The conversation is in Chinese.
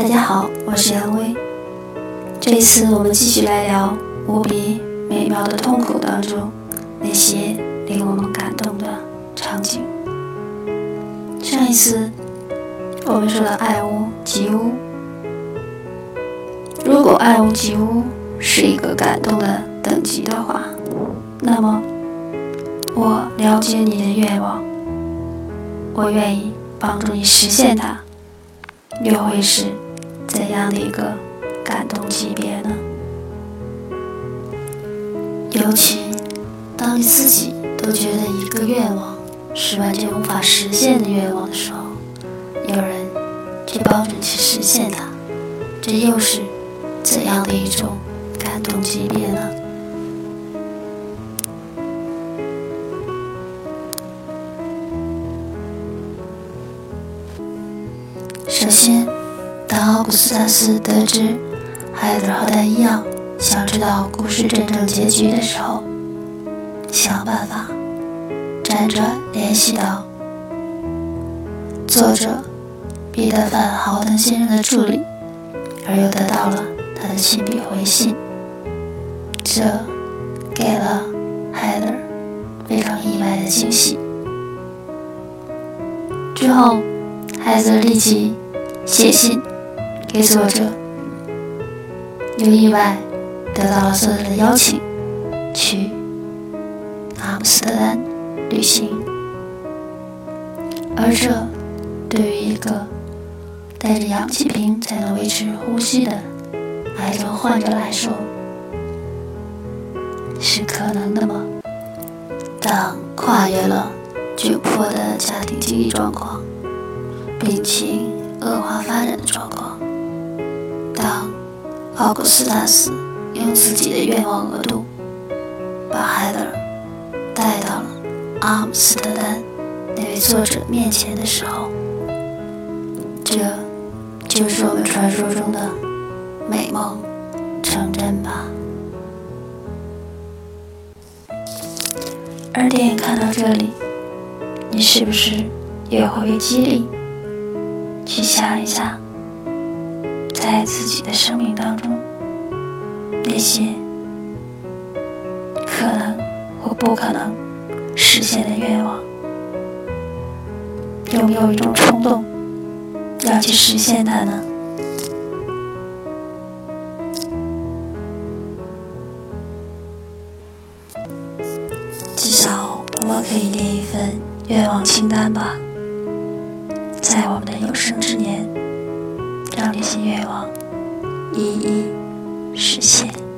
大家好，我是杨威。这一次我们继续来聊无比美妙的痛苦当中那些令我们感动的场景。上一次我们说了爱屋及乌，如果爱屋及乌是一个感动的等级的话，那么我了解你的愿望，我愿意帮助你实现它，又会是怎样的一个感动级别呢？尤其当你自己都觉得一个愿望是完全无法实现的愿望的时候，有人去帮助你去实现它，这又是怎样的一种感动级别呢？首先，当奥古斯塔斯得知海德和他一样想知道故事真正结局的时候，想办法辗转联系到作者彼得·范豪登先生的助理，而又得到了他的亲笔回信，这给了海德非常意外的惊喜。之后，海德立即。写信给作者，又意外得到了作者的邀请，去阿姆斯特丹旅行。而这对于一个带着氧气瓶才能维持呼吸的癌症患者来说，是可能的吗？当跨越了窘迫的家庭经济状况，病情。恶化发展的状况。奥古斯塔斯用自己的愿望额度把海德尔带到了阿姆斯特丹那位作者面前的时候，这就是我们传说中的美梦成真吧。而电影看到这里，你是不是也会被激励？去想一想，在自己的生命当中，那些可能或不可能实现的愿望，有没有一种冲动要去实现它呢？至少我们可以列一份愿望清单吧。在我们的有生之年，这些愿望一一实现。